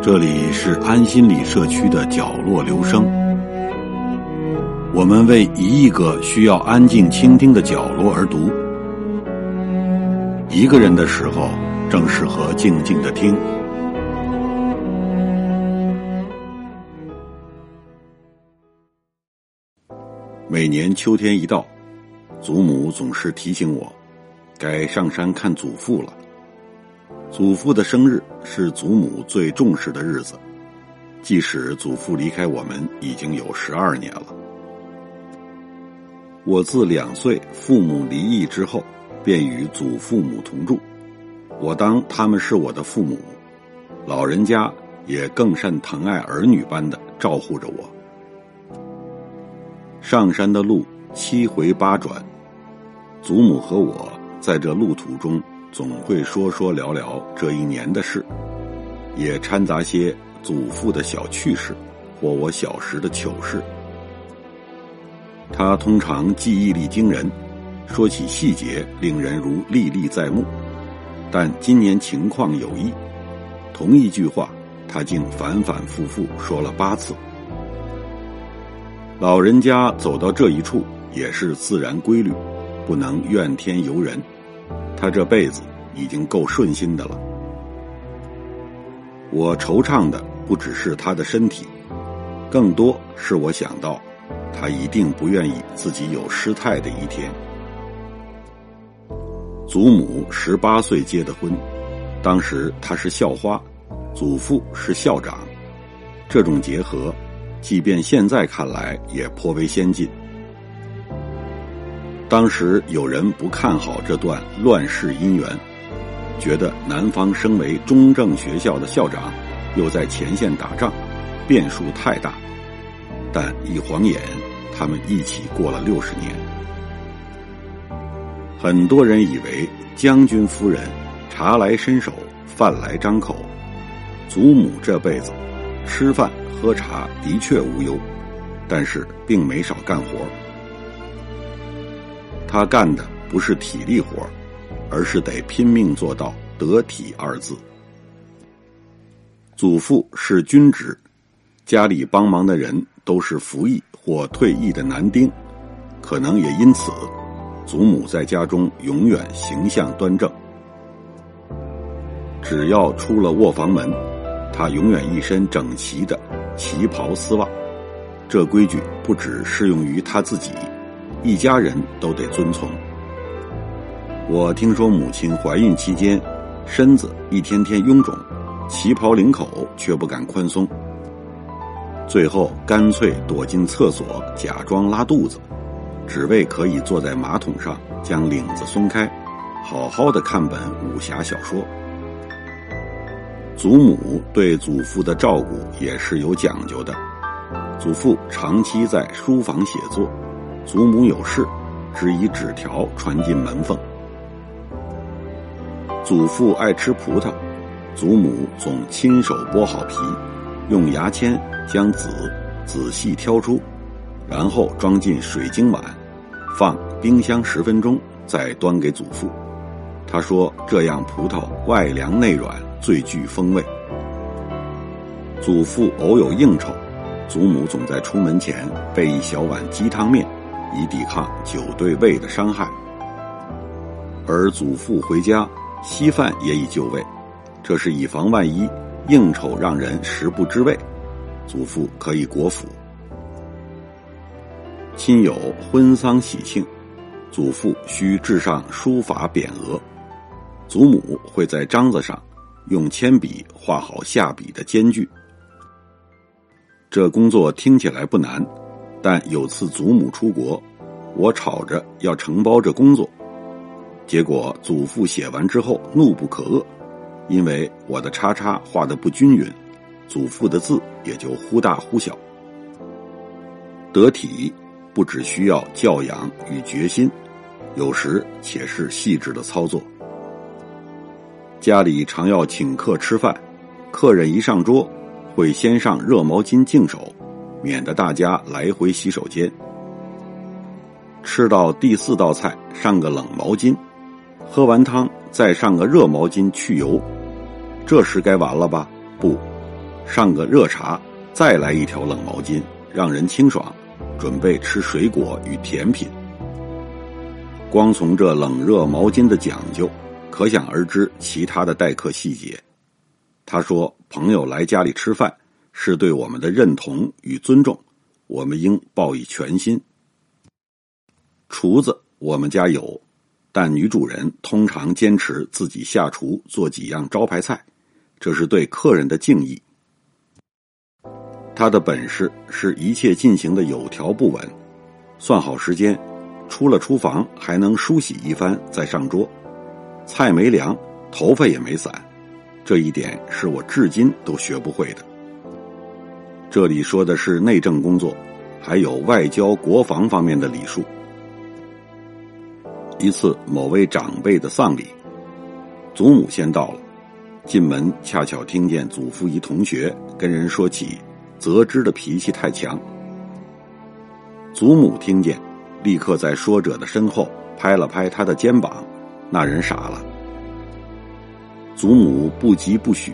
这里是安心理社区的角落留声，我们为一亿个需要安静倾听的角落而读。一个人的时候，正适合静静的听。每年秋天一到，祖母总是提醒我，该上山看祖父了。祖父的生日是祖母最重视的日子，即使祖父离开我们已经有十二年了。我自两岁父母离异之后，便与祖父母同住，我当他们是我的父母，老人家也更甚疼爱儿女般的照护着我。上山的路七回八转，祖母和我在这路途中。总会说说聊聊这一年的事，也掺杂些祖父的小趣事，或我小时的糗事。他通常记忆力惊人，说起细节令人如历历在目。但今年情况有异，同一句话他竟反反复复说了八次。老人家走到这一处也是自然规律，不能怨天尤人。他这辈子已经够顺心的了。我惆怅的不只是他的身体，更多是我想到，他一定不愿意自己有失态的一天。祖母十八岁结的婚，当时她是校花，祖父是校长，这种结合，即便现在看来也颇为先进。当时有人不看好这段乱世姻缘，觉得男方身为中正学校的校长，又在前线打仗，变数太大。但一晃眼，他们一起过了六十年。很多人以为将军夫人茶来伸手，饭来张口，祖母这辈子吃饭喝茶的确无忧，但是并没少干活。他干的不是体力活而是得拼命做到得体二字。祖父是军职，家里帮忙的人都是服役或退役的男丁，可能也因此，祖母在家中永远形象端正。只要出了卧房门，他永远一身整齐的旗袍丝袜。这规矩不只适用于他自己。一家人都得遵从。我听说母亲怀孕期间，身子一天天臃肿，旗袍领口却不敢宽松，最后干脆躲进厕所假装拉肚子，只为可以坐在马桶上将领子松开，好好的看本武侠小说。祖母对祖父的照顾也是有讲究的，祖父长期在书房写作。祖母有事，只以纸条传进门缝。祖父爱吃葡萄，祖母总亲手剥好皮，用牙签将籽仔细挑出，然后装进水晶碗，放冰箱十分钟，再端给祖父。他说：“这样葡萄外凉内软，最具风味。”祖父偶有应酬，祖母总在出门前备一小碗鸡汤面。以抵抗酒对胃的伤害，而祖父回家稀饭也已就位，这是以防万一应酬让人食不知味，祖父可以果腹。亲友婚丧喜庆，祖父需置上书法匾额，祖母会在章子上用铅笔画好下笔的间距。这工作听起来不难。但有次祖母出国，我吵着要承包这工作，结果祖父写完之后怒不可遏，因为我的叉叉画的不均匀，祖父的字也就忽大忽小。得体不只需要教养与决心，有时且是细致的操作。家里常要请客吃饭，客人一上桌，会先上热毛巾净手。免得大家来回洗手间，吃到第四道菜上个冷毛巾，喝完汤再上个热毛巾去油，这时该完了吧？不，上个热茶，再来一条冷毛巾，让人清爽，准备吃水果与甜品。光从这冷热毛巾的讲究，可想而知其他的待客细节。他说：“朋友来家里吃饭，是对我们的认同与尊重，我们应报以全心。”厨子我们家有，但女主人通常坚持自己下厨做几样招牌菜，这是对客人的敬意。她的本事是一切进行的有条不紊，算好时间，出了厨房还能梳洗一番再上桌，菜没凉，头发也没散。这一点是我至今都学不会的。这里说的是内政工作，还有外交、国防方面的礼数。一次某位长辈的丧礼，祖母先到了，进门恰巧听见祖父一同学跟人说起泽之的脾气太强。祖母听见，立刻在说者的身后拍了拍他的肩膀，那人傻了。祖母不疾不徐。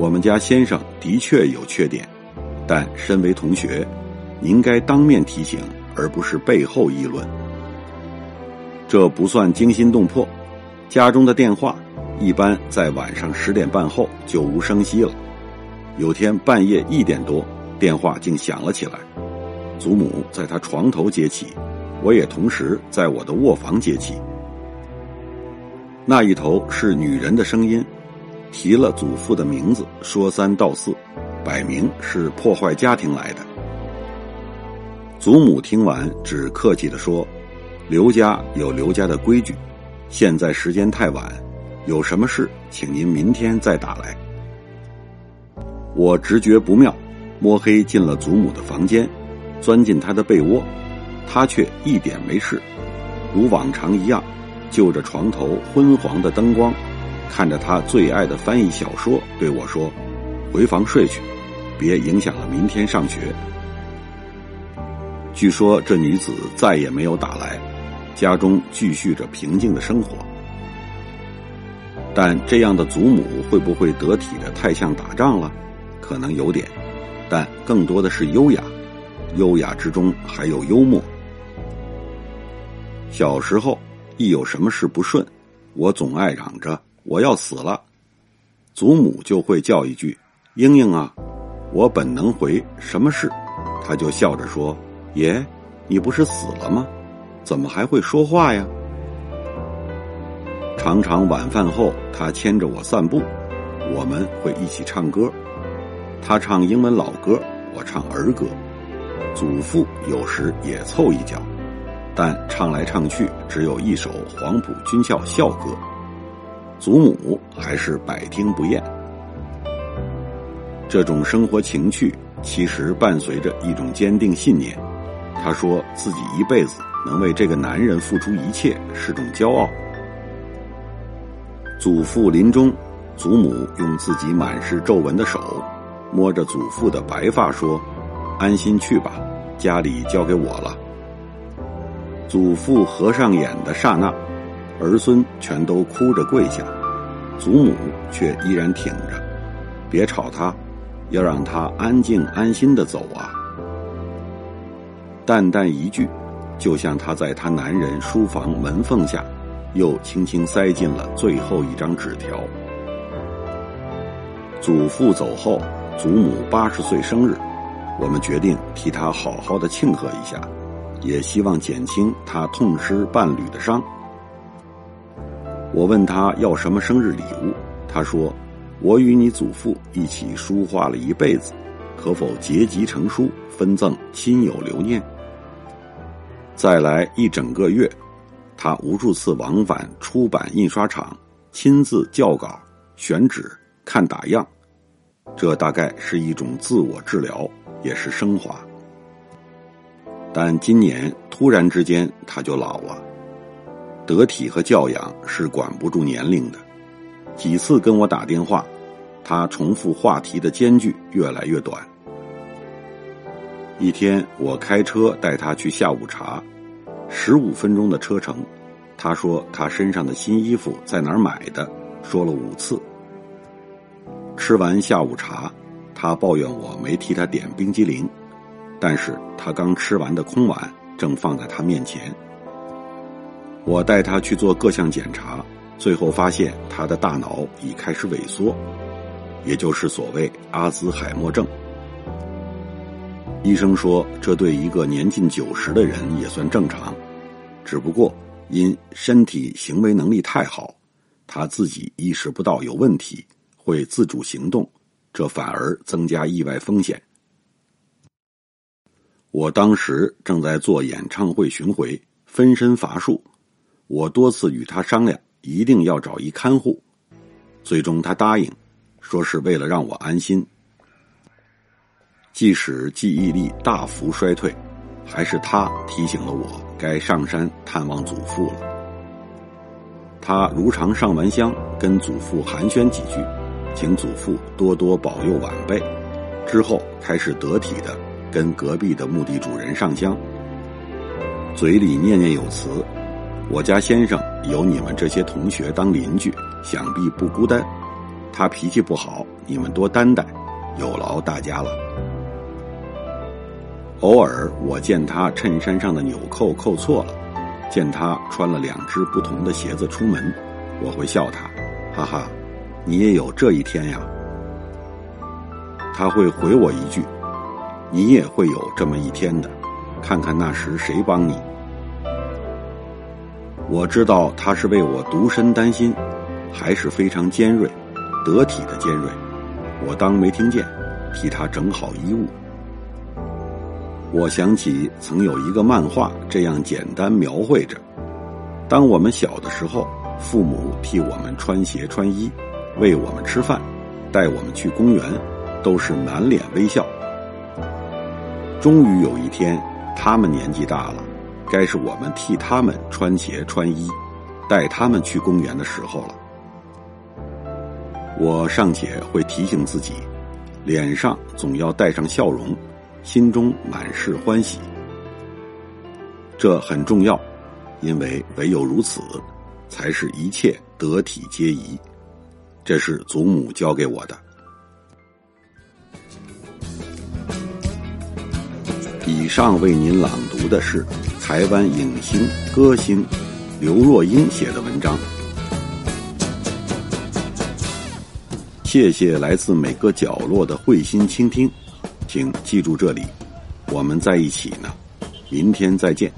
我们家先生的确有缺点，但身为同学，应该当面提醒，而不是背后议论。这不算惊心动魄。家中的电话一般在晚上十点半后就无声息了。有天半夜一点多，电话竟响了起来。祖母在他床头接起，我也同时在我的卧房接起。那一头是女人的声音，提了祖父的名字，说三道四，摆明是破坏家庭来的。祖母听完，只客气的说：“刘家有刘家的规矩，现在时间太晚，有什么事，请您明天再打来。”我直觉不妙，摸黑进了祖母的房间，钻进她的被窝，她却一点没事，如往常一样。就着床头昏黄的灯光，看着他最爱的翻译小说，对我说：“回房睡去，别影响了明天上学。”据说这女子再也没有打来，家中继续着平静的生活。但这样的祖母会不会得体的太像打仗了？可能有点，但更多的是优雅，优雅之中还有幽默。小时候。一有什么事不顺，我总爱嚷着我要死了，祖母就会叫一句：“英英啊！”我本能回：“什么事？”他就笑着说：“爷，你不是死了吗？怎么还会说话呀？”常常晚饭后，他牵着我散步，我们会一起唱歌，他唱英文老歌，我唱儿歌，祖父有时也凑一脚。但唱来唱去只有一首黄埔军校校歌，祖母还是百听不厌。这种生活情趣其实伴随着一种坚定信念。他说自己一辈子能为这个男人付出一切是种骄傲。祖父临终，祖母用自己满是皱纹的手摸着祖父的白发说：“安心去吧，家里交给我了。”祖父合上眼的刹那，儿孙全都哭着跪下，祖母却依然挺着，别吵他，要让他安静安心的走啊。淡淡一句，就像他在他男人书房门缝下，又轻轻塞进了最后一张纸条。祖父走后，祖母八十岁生日，我们决定替他好好的庆贺一下。也希望减轻他痛失伴侣的伤。我问他要什么生日礼物，他说：“我与你祖父一起书画了一辈子，可否结集成书，分赠亲友留念？”再来一整个月，他无数次往返出版印刷厂，亲自校稿、选纸、看打样，这大概是一种自我治疗，也是升华。但今年突然之间他就老了，得体和教养是管不住年龄的。几次跟我打电话，他重复话题的间距越来越短。一天我开车带他去下午茶，十五分钟的车程，他说他身上的新衣服在哪儿买的，说了五次。吃完下午茶，他抱怨我没替他点冰激凌，但是他刚吃完的空碗正放在他面前。我带他去做各项检查，最后发现他的大脑已开始萎缩，也就是所谓阿兹海默症。医生说，这对一个年近九十的人也算正常，只不过因身体行为能力太好，他自己意识不到有问题，会自主行动，这反而增加意外风险。我当时正在做演唱会巡回，分身乏术，我多次与他商量，一定要找一看护，最终他答应，说是为了让我安心。即使记忆力大幅衰退，还是他提醒了我该上山探望祖父了。他如常上完香，跟祖父寒暄几句，请祖父多多保佑晚辈。之后开始得体的跟隔壁的墓地主人上香，嘴里念念有词：“我家先生有你们这些同学当邻居，想必不孤单。他脾气不好，你们多担待，有劳大家了。”偶尔我见他衬衫上的纽扣扣错了，见他穿了两只不同的鞋子出门，我会笑他，哈哈，你也有这一天呀。他会回我一句，你也会有这么一天的，看看那时谁帮你。我知道他是为我独身担心，还是非常尖锐、得体的尖锐，我当没听见，替他整好衣物。我想起曾有一个漫画这样简单描绘着：当我们小的时候，父母替我们穿鞋穿衣，喂我们吃饭，带我们去公园，都是满脸微笑。终于有一天，他们年纪大了，该是我们替他们穿鞋穿衣，带他们去公园的时候了。我尚且会提醒自己，脸上总要带上笑容。心中满是欢喜，这很重要，因为唯有如此，才是一切得体皆宜。这是祖母教给我的。以上为您朗读的是台湾影星歌星刘若英写的文章。谢谢来自每个角落的会心倾听。请记住这里，我们在一起呢，明天再见。